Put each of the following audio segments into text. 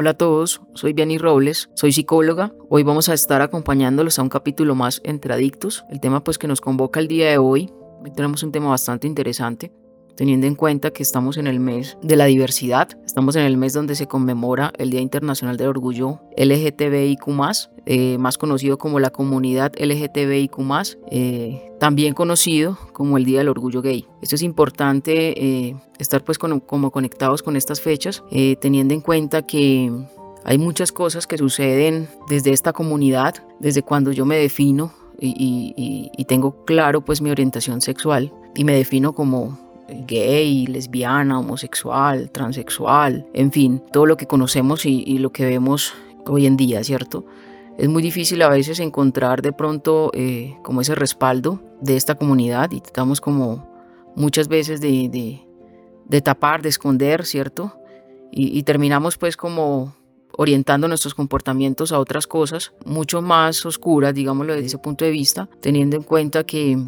Hola a todos, soy Vianney Robles, soy psicóloga. Hoy vamos a estar acompañándolos a un capítulo más entre adictos. El tema pues que nos convoca el día de hoy, hoy tenemos un tema bastante interesante teniendo en cuenta que estamos en el mes de la diversidad, estamos en el mes donde se conmemora el Día Internacional del Orgullo LGTBIQ, eh, más conocido como la comunidad LGTBIQ, eh, también conocido como el Día del Orgullo Gay. Esto es importante eh, estar pues como conectados con estas fechas, teniendo en cuenta que hay muchas cosas que suceden desde esta comunidad, desde cuando yo me defino y, y tengo claro pues mi orientación sexual y me defino como gay, lesbiana, homosexual, transexual, en fin, todo lo que conocemos y, lo que vemos hoy en día, ¿cierto? Es muy difícil a veces encontrar de pronto eh, como ese respaldo de esta comunidad y tratamos como muchas veces de, tapar, de esconder, ¿cierto? Y, y, terminamos pues como orientando nuestros comportamientos a otras cosas mucho más oscuras, digámoslo desde ese punto de vista, teniendo en cuenta que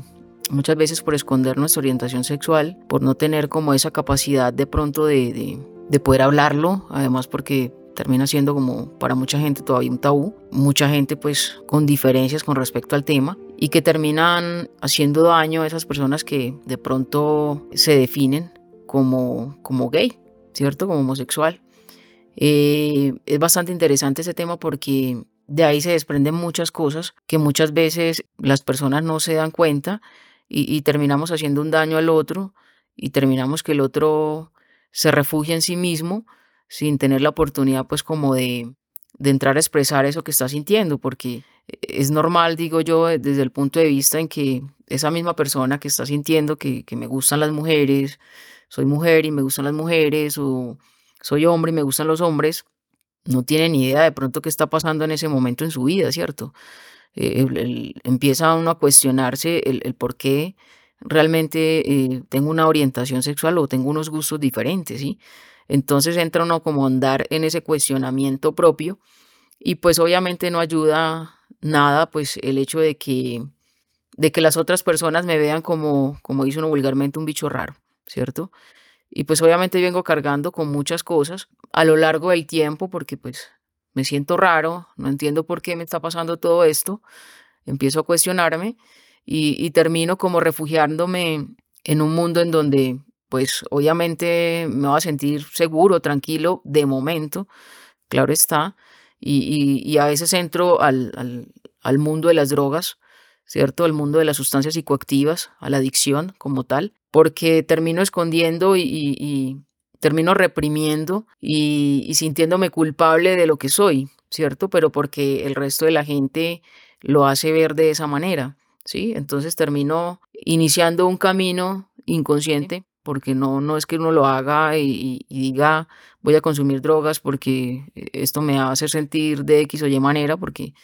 muchas veces por esconder nuestra orientación sexual, por no tener como esa capacidad de pronto de, de, poder hablarlo, además porque termina siendo como para mucha gente todavía un tabú, mucha gente pues con diferencias con respecto al tema y que terminan haciendo daño a esas personas que de pronto se definen como, como gay, ¿cierto? Como homosexual. Eh, es bastante interesante ese tema porque de ahí se desprenden muchas cosas que muchas veces las personas no se dan cuenta y, terminamos haciendo un daño al otro y terminamos que el otro se refugie en sí mismo sin tener la oportunidad pues como de, de entrar a expresar eso que está sintiendo, porque es normal, digo yo, desde el punto de vista en que esa misma persona que está sintiendo que, que, me gustan las mujeres, soy mujer y me gustan las mujeres, o soy hombre y me gustan los hombres, no tiene ni idea de pronto qué está pasando en ese momento en su vida, ¿cierto? Eh, empieza uno a cuestionarse el, por qué realmente eh, tengo una orientación sexual o tengo unos gustos diferentes, ¿sí? Entonces entra uno como a andar en ese cuestionamiento propio y pues obviamente no ayuda nada pues el hecho de que, de que las otras personas me vean como, como dice uno vulgarmente, un bicho raro, ¿cierto? Y pues obviamente vengo cargando con muchas cosas a lo largo del tiempo porque pues me siento raro, no entiendo por qué me está pasando todo esto, empiezo a cuestionarme y, termino como refugiándome en un mundo en donde pues obviamente me voy a sentir seguro, tranquilo, de momento, claro está, y, a veces entro al, al, mundo de las drogas, ¿cierto? Al mundo de las sustancias psicoactivas, a la adicción como tal, porque termino escondiendo y, termino reprimiendo y, sintiéndome culpable de lo que soy, ¿cierto? Pero porque el resto de la gente lo hace ver de esa manera, ¿sí? Entonces termino iniciando un camino inconsciente porque no, no es que uno lo haga y, diga voy a consumir drogas porque esto me hace sentir de X o Y manera porque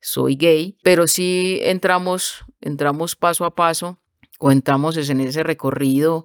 soy gay, pero sí entramos, entramos paso a paso o entramos en ese recorrido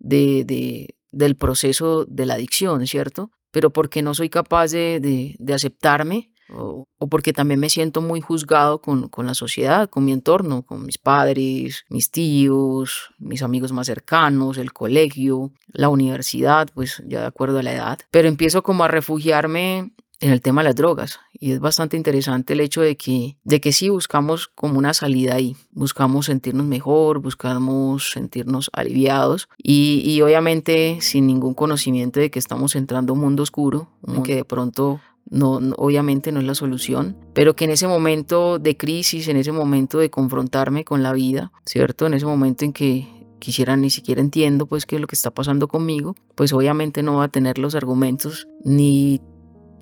de, del proceso de la adicción, ¿cierto? Pero porque no soy capaz de, de, aceptarme o, porque también me siento muy juzgado con, con, la sociedad, con mi entorno, con mis padres, mis tíos, mis amigos más cercanos, el colegio, la universidad, pues ya de acuerdo a la edad. Pero empiezo como a refugiarme en el tema de las drogas. Y es bastante interesante el hecho de que, de que sí buscamos como una salida ahí, buscamos sentirnos mejor, buscamos sentirnos aliviados y, y obviamente sin ningún conocimiento de que estamos entrando a un mundo oscuro, que de pronto no, obviamente no es la solución, pero que en ese momento de crisis, en ese momento de confrontarme con la vida, ¿cierto? En ese momento en que quisiera ni siquiera entiendo pues qué es lo que está pasando conmigo, pues obviamente no va a tener los argumentos ni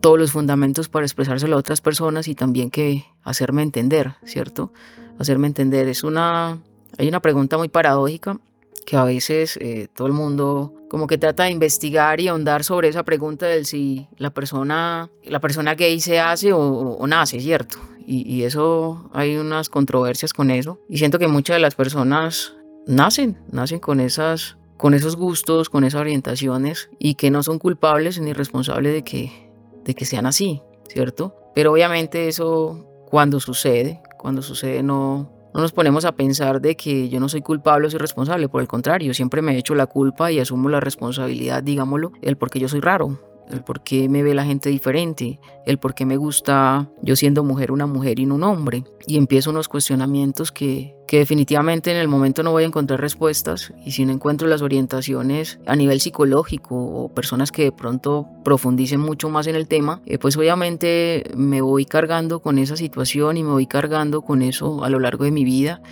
todos los fundamentos para expresárselo a otras personas y también que hacerme entender, ¿cierto? Hacerme entender. Es una, hay una pregunta muy paradójica que a veces eh, todo el mundo como que trata de investigar y ahondar sobre esa pregunta del si la persona, la persona gay se hace o, nace, ¿cierto? Y, y, eso hay unas controversias con eso. Y siento que muchas de las personas nacen, nacen con esas con esos gustos, con esas orientaciones y que no son culpables ni responsables de que, de que sean así, ¿cierto? Pero obviamente eso cuando sucede, cuando sucede no, no nos ponemos a pensar de que yo no soy culpable o soy responsable, por el contrario, siempre me he hecho la culpa y asumo la responsabilidad, digámoslo, el por qué yo soy raro, el por qué me ve la gente diferente, el por qué me gusta yo siendo mujer una mujer y no un hombre. Y empiezo unos cuestionamientos que, que definitivamente en el momento no voy a encontrar respuestas y si no encuentro las orientaciones a nivel psicológico o personas que de pronto profundicen mucho más en el tema, eh, pues obviamente me voy cargando con esa situación y me voy cargando con eso a lo largo de mi vida.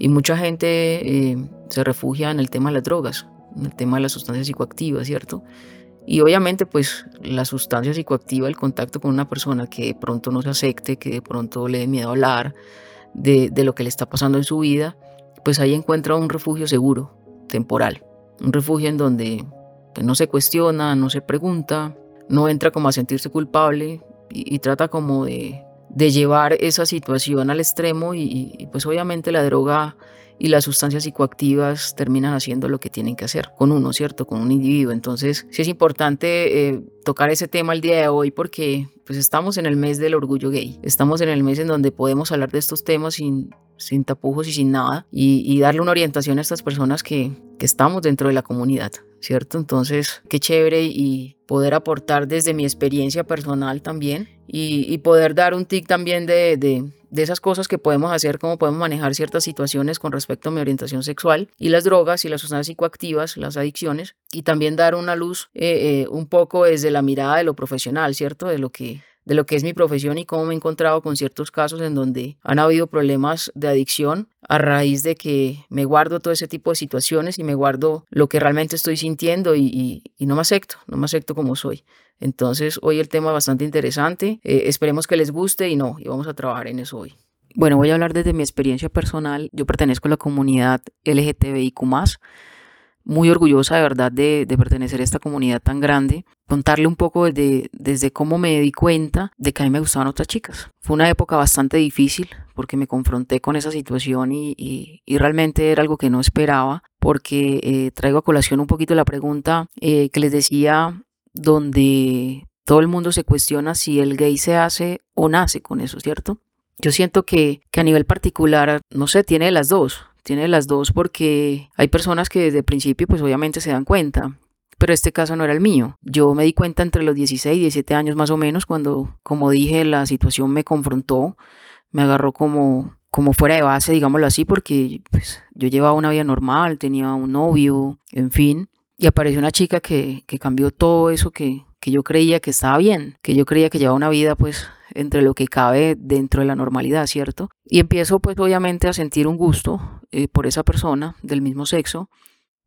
Y mucha gente eh, se refugia en el tema de las drogas, en el tema de las sustancias psicoactivas, ¿cierto? Y obviamente pues la sustancia psicoactiva, el contacto con una persona que de pronto no se acepte, que de pronto le dé miedo hablar de, lo que le está pasando en su vida, pues ahí encuentra un refugio seguro, temporal. Un refugio en donde pues, no se cuestiona, no se pregunta, no entra como a sentirse culpable y, trata como de, llevar esa situación al extremo y, pues obviamente la droga y las sustancias psicoactivas terminan haciendo lo que tienen que hacer con uno, ¿cierto? Con un individuo. Entonces, sí es importante eh, tocar ese tema el día de hoy porque pues estamos en el mes del orgullo gay. Estamos en el mes en donde podemos hablar de estos temas sin, sin tapujos y sin nada y, darle una orientación a estas personas que, que estamos dentro de la comunidad, ¿cierto? Entonces, qué chévere y poder aportar desde mi experiencia personal también y, poder dar un tic también de, de, de, esas cosas que podemos hacer, cómo podemos manejar ciertas situaciones con respecto a mi orientación sexual y las drogas y las sustancias psicoactivas, las adicciones, y también dar una luz eh, eh, un poco desde la mirada de lo profesional, ¿cierto? De lo que de lo que es mi profesión y cómo me he encontrado con ciertos casos en donde han habido problemas de adicción a raíz de que me guardo todo ese tipo de situaciones y me guardo lo que realmente estoy sintiendo y, no me acepto, no me acepto como soy. Entonces hoy el tema es bastante interesante, eh, esperemos que les guste y no, y vamos a trabajar en eso hoy. Bueno, voy a hablar desde mi experiencia personal. Yo pertenezco a la comunidad LGTBIQ muy orgullosa de verdad de, pertenecer a esta comunidad tan grande. Contarle un poco desde, desde cómo me di cuenta de que a mí me gustaban otras chicas. Fue una época bastante difícil porque me confronté con esa situación y, realmente era algo que no esperaba porque eh, traigo a colación un poquito la pregunta eh, que les decía donde todo el mundo se cuestiona si el gay se hace o nace con eso, ¿cierto? Yo siento que, que a nivel particular, no sé, tiene las dos tiene las dos porque hay personas que desde el principio pues obviamente se dan cuenta, pero este caso no era el mío. Yo me di cuenta entre los 16 y 17 años más o menos cuando, como dije, la situación me confrontó, me agarró como, como fuera de base, digámoslo así, porque pues, yo llevaba una vida normal, tenía un novio, en fin, y apareció una chica que, que cambió todo eso que, que yo creía que estaba bien, que yo creía que llevaba una vida pues entre lo que cabe dentro de la normalidad, ¿cierto? Y empiezo pues obviamente a sentir un gusto eh, por esa persona del mismo sexo,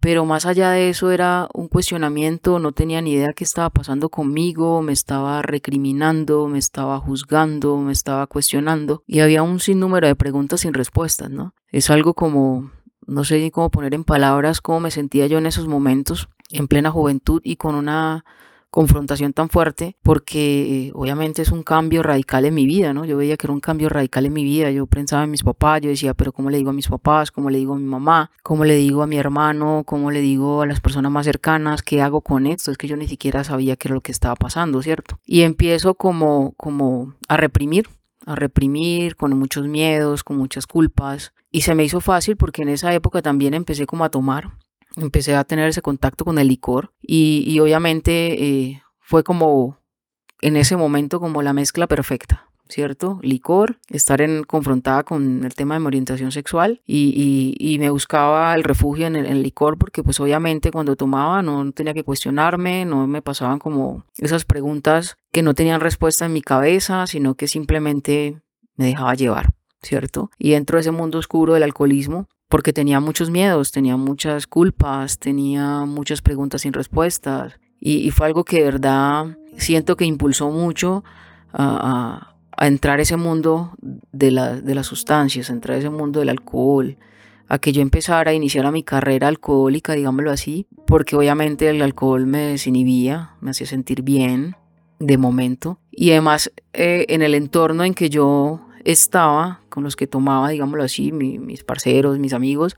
pero más allá de eso era un cuestionamiento, no tenía ni idea qué estaba pasando conmigo, me estaba recriminando, me estaba juzgando, me estaba cuestionando y había un sinnúmero de preguntas sin respuestas, ¿no? Es algo como, no sé ni cómo poner en palabras cómo me sentía yo en esos momentos, en plena juventud y con una confrontación tan fuerte porque eh, obviamente es un cambio radical en mi vida, ¿no? Yo veía que era un cambio radical en mi vida, yo pensaba en mis papás, yo decía, pero ¿cómo le digo a mis papás? ¿Cómo le digo a mi mamá? ¿Cómo le digo a mi hermano? ¿Cómo le digo a las personas más cercanas? ¿Qué hago con esto? Es que yo ni siquiera sabía qué era lo que estaba pasando, ¿cierto? Y empiezo como, como a reprimir, a reprimir con muchos miedos, con muchas culpas. Y se me hizo fácil porque en esa época también empecé como a tomar empecé a tener ese contacto con el licor y, obviamente eh, fue como en ese momento como la mezcla perfecta, ¿cierto? Licor, estar en, confrontada con el tema de mi orientación sexual y, me buscaba el refugio en el, licor porque pues obviamente cuando tomaba no tenía que cuestionarme, no me pasaban como esas preguntas que no tenían respuesta en mi cabeza, sino que simplemente me dejaba llevar, ¿cierto? Y dentro de ese mundo oscuro del alcoholismo, porque tenía muchos miedos, tenía muchas culpas, tenía muchas preguntas sin respuestas y, fue algo que de verdad siento que impulsó mucho a entrar a ese mundo de, de las sustancias, a entrar a ese mundo del alcohol, a que yo empezara a iniciar mi carrera alcohólica, digámoslo así, porque obviamente el alcohol me desinhibía, me hacía sentir bien de momento. Y además eh, en el entorno en que yo estaba, con los que tomaba, digámoslo así, mis parceros, mis amigos,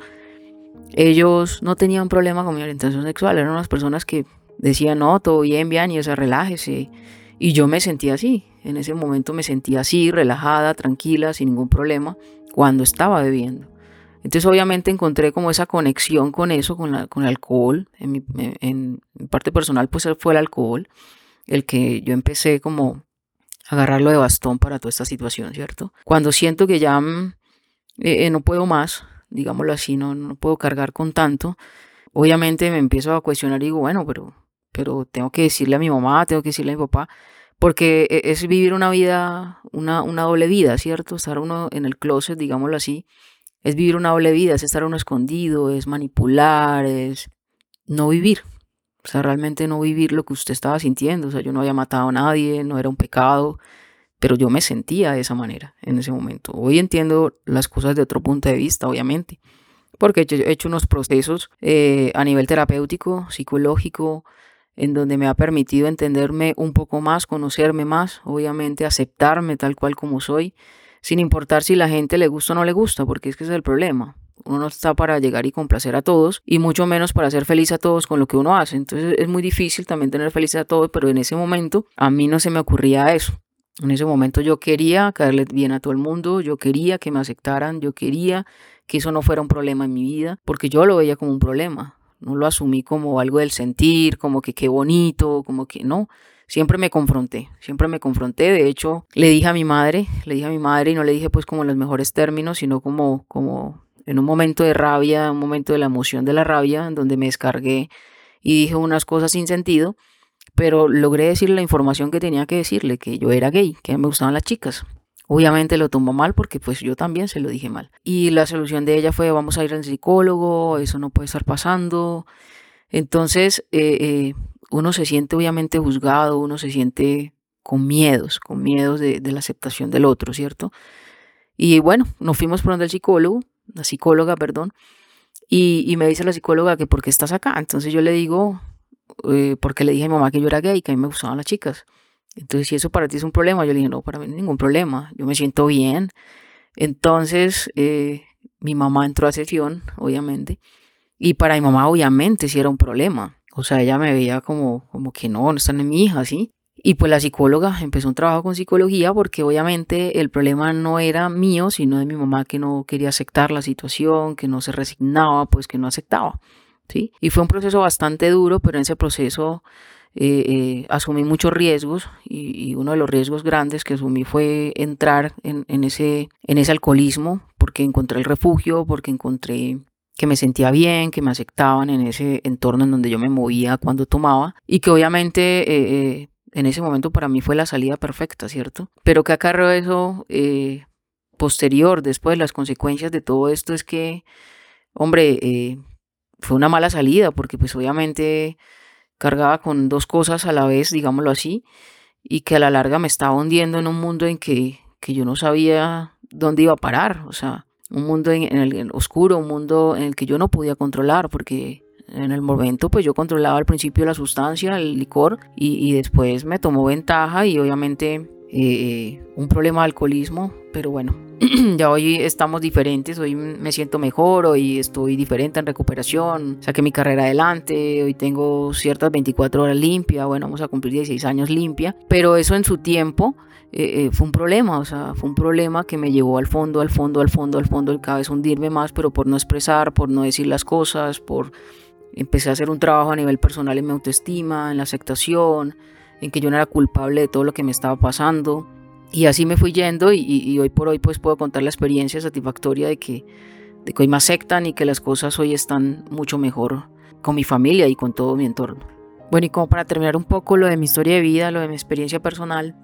ellos no tenían problema con mi orientación sexual, eran unas personas que decían, no, todo bien, bien, y ese relájese. Y yo me sentía así, en ese momento me sentía así, relajada, tranquila, sin ningún problema, cuando estaba bebiendo. Entonces obviamente encontré como esa conexión con eso, con, la, con el alcohol. En mi, en parte personal pues fue el alcohol el que yo empecé como agarrarlo de bastón para toda esta situación, ¿cierto? Cuando siento que ya mm, eh, eh, no puedo más, digámoslo así, no, no puedo cargar con tanto, obviamente me empiezo a cuestionar y digo, bueno, pero, pero tengo que decirle a mi mamá, tengo que decirle a mi papá, porque e, es vivir una vida, una, una doble vida, ¿cierto? Estar uno en el closet, digámoslo así, es vivir una doble vida, es estar uno escondido, es manipular, es no vivir. O sea, realmente no vivir lo que usted estaba sintiendo. O sea, yo no había matado a nadie, no era un pecado, pero yo me sentía de esa manera en ese momento. Hoy entiendo las cosas de otro punto de vista, obviamente, porque he hecho unos procesos eh, a nivel terapéutico, psicológico, en donde me ha permitido entenderme un poco más, conocerme más, obviamente aceptarme tal cual como soy, sin importar si la gente le gusta o no le gusta, porque es que es el problema. Uno no está para llegar y complacer a todos, y mucho menos para ser feliz a todos con lo que uno hace. Entonces es muy difícil también tener feliz a todos, pero en ese momento a mí no se me ocurría eso. En ese momento yo quería caerle bien a todo el mundo, yo quería que me aceptaran, yo quería que eso no fuera un problema en mi vida, porque yo lo veía como un problema no lo asumí como algo del sentir, como que qué bonito, como que no. Siempre me confronté, siempre me confronté. De hecho, le dije a mi madre, le dije a mi madre y no le dije pues como los mejores términos, sino como, como en un momento de rabia, un momento de la emoción de la rabia, en donde me descargué y dije unas cosas sin sentido, pero logré decirle la información que tenía que decirle, que yo era gay, que me gustaban las chicas. Obviamente lo tomó mal porque pues yo también se lo dije mal. Y la solución de ella fue vamos a ir al psicólogo, eso no puede estar pasando. Entonces eh, eh, uno se siente obviamente juzgado, uno se siente con miedos, con miedos de, la aceptación del otro, ¿cierto? Y bueno, nos fuimos por donde el psicólogo, la psicóloga, perdón, y, me dice la psicóloga que por qué estás acá. Entonces yo le digo, eh, porque le dije a mi mamá que yo era gay, que a mí me gustaban las chicas. Entonces, si eso para ti es un problema, yo le dije, no, para mí ningún problema, yo me siento bien. Entonces, eh, mi mamá entró a sesión, obviamente, y para mi mamá, obviamente, sí era un problema. O sea, ella me veía como, como que no, no están en mi hija, ¿sí? Y pues la psicóloga empezó un trabajo con psicología porque obviamente el problema no era mío, sino de mi mamá que no quería aceptar la situación, que no se resignaba, pues que no aceptaba, ¿sí? Y fue un proceso bastante duro, pero en ese proceso eh, eh, asumí muchos riesgos y, uno de los riesgos grandes que asumí fue entrar en, ese, en ese alcoholismo porque encontré el refugio, porque encontré que me sentía bien, que me aceptaban en ese entorno en donde yo me movía cuando tomaba y que obviamente eh, en ese momento para mí fue la salida perfecta, ¿cierto? Pero que acarreó eso posterior, después las consecuencias de todo esto es que, hombre, fue una mala salida porque pues obviamente cargaba con dos cosas a la vez, digámoslo así, y que a la larga me estaba hundiendo en un mundo en que, que yo no sabía dónde iba a parar, o sea, un mundo en, el oscuro, un mundo en el que yo no podía controlar, porque en el momento pues yo controlaba al principio la sustancia, el licor, y, después me tomó ventaja y obviamente eh, un problema de alcoholismo, pero bueno, ya hoy estamos diferentes, hoy me siento mejor, hoy estoy diferente en recuperación, saqué mi carrera adelante, hoy tengo ciertas 24 horas limpia, bueno, vamos a cumplir 16 años limpia, pero eso en su tiempo eh, eh, fue un problema, o sea, fue un problema que me llevó al fondo, al fondo, al fondo, al fondo, y cada vez hundirme más, pero por no expresar, por no decir las cosas, por empecé a hacer un trabajo a nivel personal en mi autoestima, en la aceptación, en que yo no era culpable de todo lo que me estaba pasando Y así me fui yendo y, hoy por hoy pues puedo contar la experiencia satisfactoria de que, de que hoy me aceptan y que las cosas hoy están mucho mejor con mi familia y con todo mi entorno. Bueno, y como para terminar un poco lo de mi historia de vida, lo de mi experiencia personal,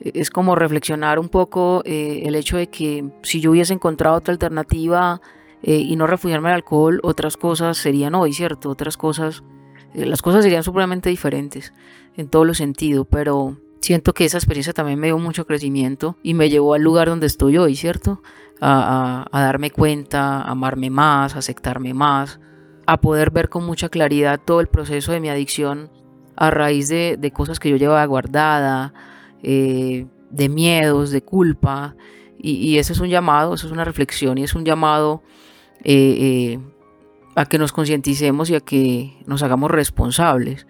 es como reflexionar un poco eh, el hecho de que si yo hubiese encontrado otra alternativa eh, y no refugiarme al alcohol, otras cosas serían hoy, ¿cierto? Otras cosas, eh, las cosas serían supremamente diferentes en todos los sentidos, pero siento que esa experiencia también me dio mucho crecimiento y me llevó al lugar donde estoy hoy, ¿cierto? A, darme cuenta, a amarme más, a aceptarme más, a poder ver con mucha claridad todo el proceso de mi adicción a raíz de, cosas que yo llevaba guardada, eh, de miedos, de culpa. Y, y, eso es un llamado, eso es una reflexión y es un llamado eh, eh, a que nos concienticemos y a que nos hagamos responsables.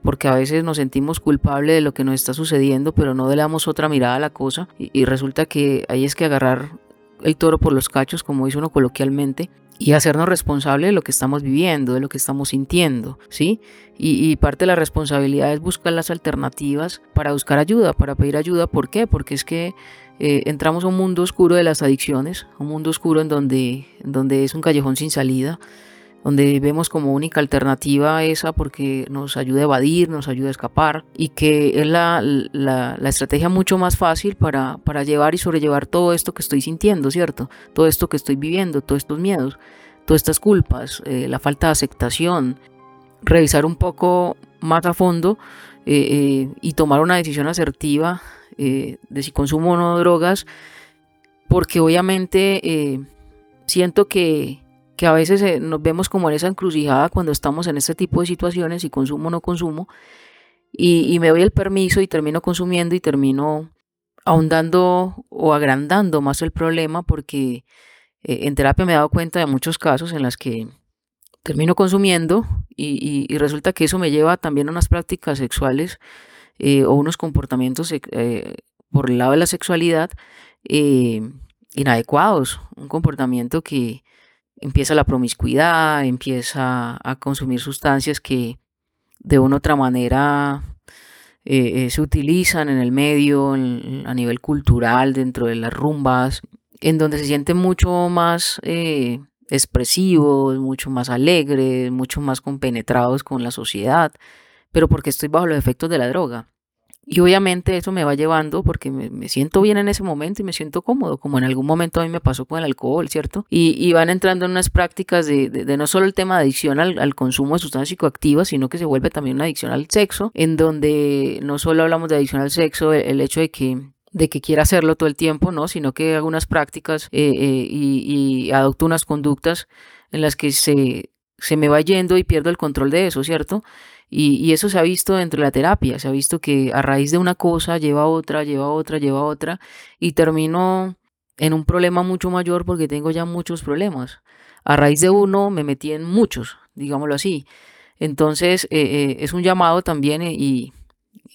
Porque a veces nos sentimos culpables de lo que nos está sucediendo, pero no le damos otra mirada a la cosa y, resulta que ahí es que agarrar el toro por los cachos, como dice uno coloquialmente, y hacernos responsables de lo que estamos viviendo, de lo que estamos sintiendo, ¿sí? Y, parte de la responsabilidad es buscar las alternativas para buscar ayuda, para pedir ayuda. ¿Por qué? Porque es que eh, entramos a un mundo oscuro de las adicciones, un mundo oscuro en donde, donde es un callejón sin salida, donde vemos como única alternativa esa porque nos ayuda a evadir, nos ayuda a escapar y que es la, la, estrategia mucho más fácil para, para, llevar y sobrellevar todo esto que estoy sintiendo, ¿cierto? Todo esto que estoy viviendo, todos estos miedos, todas estas culpas, eh, la falta de aceptación, revisar un poco más a fondo eh, y tomar una decisión asertiva eh, de si consumo o no drogas, porque obviamente eh, siento que, a veces eh, nos vemos como en esa encrucijada cuando estamos en este tipo de situaciones, y consumo o no consumo, y, me doy el permiso y termino consumiendo y termino ahondando o agrandando más el problema porque en terapia me he dado cuenta de muchos casos en los que termino consumiendo y, resulta que eso me lleva también a unas prácticas sexuales eh, o unos comportamientos eh, por el lado de la sexualidad eh, inadecuados, un comportamiento que empieza la promiscuidad, empieza a consumir sustancias que de una u otra manera se utilizan en el medio, a nivel cultural, dentro de las rumbas, en donde se sienten mucho más expresivos, mucho más alegres, mucho más compenetrados con la sociedad pero porque estoy bajo los efectos de la droga. Y obviamente eso me va llevando porque me, siento bien en ese momento y me siento cómodo, como en algún momento a mí me pasó con el alcohol, ¿cierto? Y, van entrando en unas prácticas de, de, no solo el tema de adicción al, consumo de sustancias psicoactivas, sino que se vuelve también una adicción al sexo, en donde no solo hablamos de adicción al sexo, el, hecho de que de que quiera hacerlo todo el tiempo, ¿no? Sino que hago unas prácticas eh, eh, y, y unas conductas en las que se, se me va yendo y pierdo el control de eso, ¿cierto? Y, eso se ha visto dentro de la terapia, se ha visto que a raíz de una cosa lleva a otra, lleva a otra, lleva a otra, y termino en un problema mucho mayor porque tengo ya muchos problemas. A raíz de uno me metí en muchos, digámoslo así. Entonces eh, eh, es un llamado también eh, y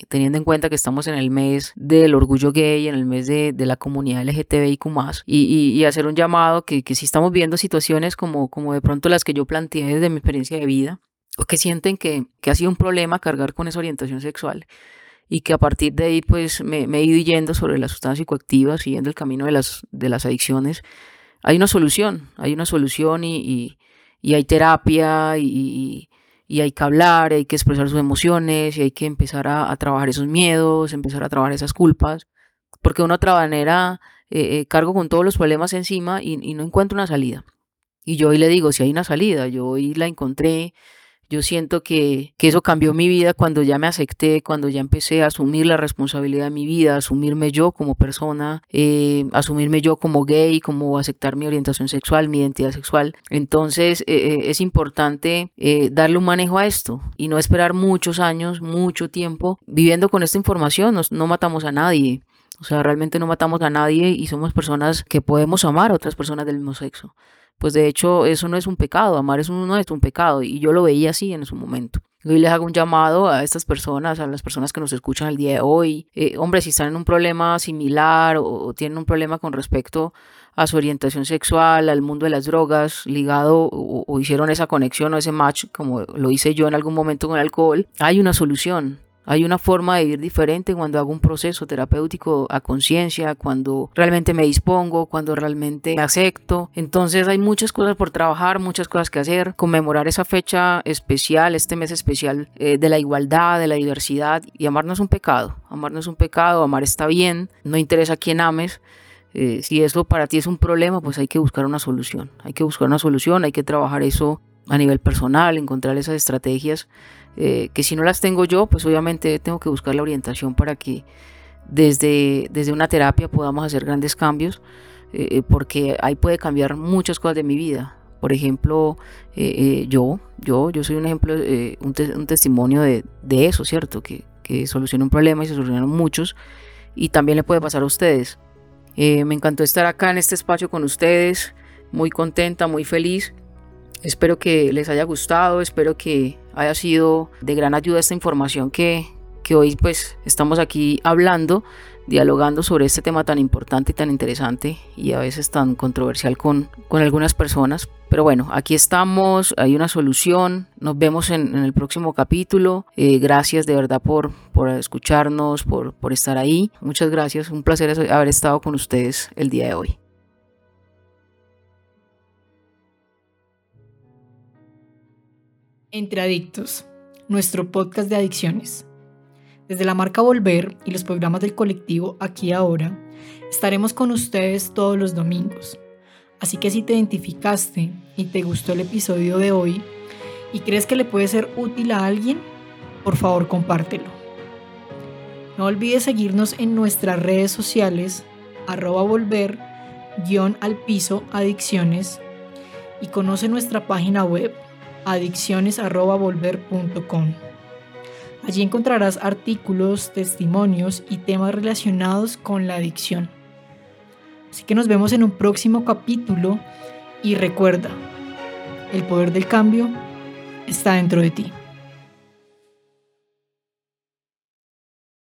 teniendo en cuenta que estamos en el mes del orgullo gay, en el mes de, la comunidad LGTBIQ+, y, y, y hacer un llamado que, que si estamos viendo situaciones como, como de pronto las que yo planteé desde mi experiencia de vida, o que sienten que, que ha sido un problema cargar con esa orientación sexual y que a partir de ahí pues me, he ido yendo sobre las sustancias psicoactivas, siguiendo el camino de las, de las adicciones, hay una solución, hay una solución y, y, hay terapia y, y, hay que hablar, hay que expresar sus emociones y hay que empezar a, trabajar esos miedos, empezar a trabajar esas culpas, porque otra manera eh, eh, cargo con todos los problemas encima y, y no encuentro una salida. Y yo hoy le digo, si hay una salida, yo hoy la encontré, yo siento que, eso cambió mi vida cuando ya me acepté, cuando ya empecé a asumir la responsabilidad de mi vida, asumirme yo como persona, eh, asumirme yo como gay, como aceptar mi orientación sexual, mi identidad sexual. Entonces eh, eh, es importante darle un manejo a esto y no esperar muchos años, mucho tiempo viviendo con esta información. no matamos a nadie. O sea, realmente no matamos a nadie y somos personas que podemos amar a otras personas del mismo sexo pues de hecho eso no es un pecado, amar es no es un pecado y yo lo veía así en su momento. Hoy les hago un llamado a estas personas, a las personas que nos escuchan el día de hoy. Eh, hombre, si están en un problema similar o, tienen un problema con respecto a su orientación sexual, al mundo de las drogas, ligado o, hicieron esa conexión o ese match, como lo hice yo en algún momento con el alcohol, hay una solución. Hay una forma de vivir diferente cuando hago un proceso terapéutico a conciencia, cuando realmente me dispongo, cuando realmente me acepto. Entonces hay muchas cosas por trabajar, muchas cosas que hacer. Conmemorar esa fecha especial, este mes especial eh, de la igualdad, de la diversidad y amarnos un pecado. Amarnos un pecado, amar está bien, no interesa a quién ames. Eh, si eso para ti es un problema, pues hay que buscar una solución. Hay que buscar una solución, hay que trabajar eso a nivel personal, encontrar esas estrategias eh, que si no las tengo yo, pues obviamente tengo que buscar la orientación para que desde, desde una terapia podamos hacer grandes cambios, eh, eh, porque ahí puede cambiar muchas cosas de mi vida. Por ejemplo, yo, yo, yo soy un ejemplo, un, testimonio de, de, eso, ¿cierto? Que, que soluciona un problema y se solucionaron muchos. Y también le puede pasar a ustedes. me encantó estar acá en este espacio con ustedes, muy contenta, muy feliz. Espero que les haya gustado, espero que haya sido de gran ayuda esta información que, que hoy pues estamos aquí hablando, dialogando sobre este tema tan importante y tan interesante y a veces tan controversial con, con algunas personas. Pero bueno, aquí estamos, hay una solución, nos vemos en, el próximo capítulo. Eh, gracias de verdad por, por escucharnos, por, por estar ahí. Muchas gracias, un placer haber estado con ustedes el día de hoy. Entre Adictos, nuestro podcast de adicciones. Desde la marca Volver y los programas del colectivo Aquí Ahora, estaremos con ustedes todos los domingos. Así que si te identificaste y te gustó el episodio de hoy y crees que le puede ser útil a alguien, por favor compártelo. No olvides seguirnos en nuestras redes sociales, arroba volver, guion al piso, adicciones, y conoce nuestra página web adicciones.volver.com. Allí encontrarás artículos, testimonios y temas relacionados con la adicción. Así que nos vemos en un próximo capítulo y recuerda, el poder del cambio está dentro de ti.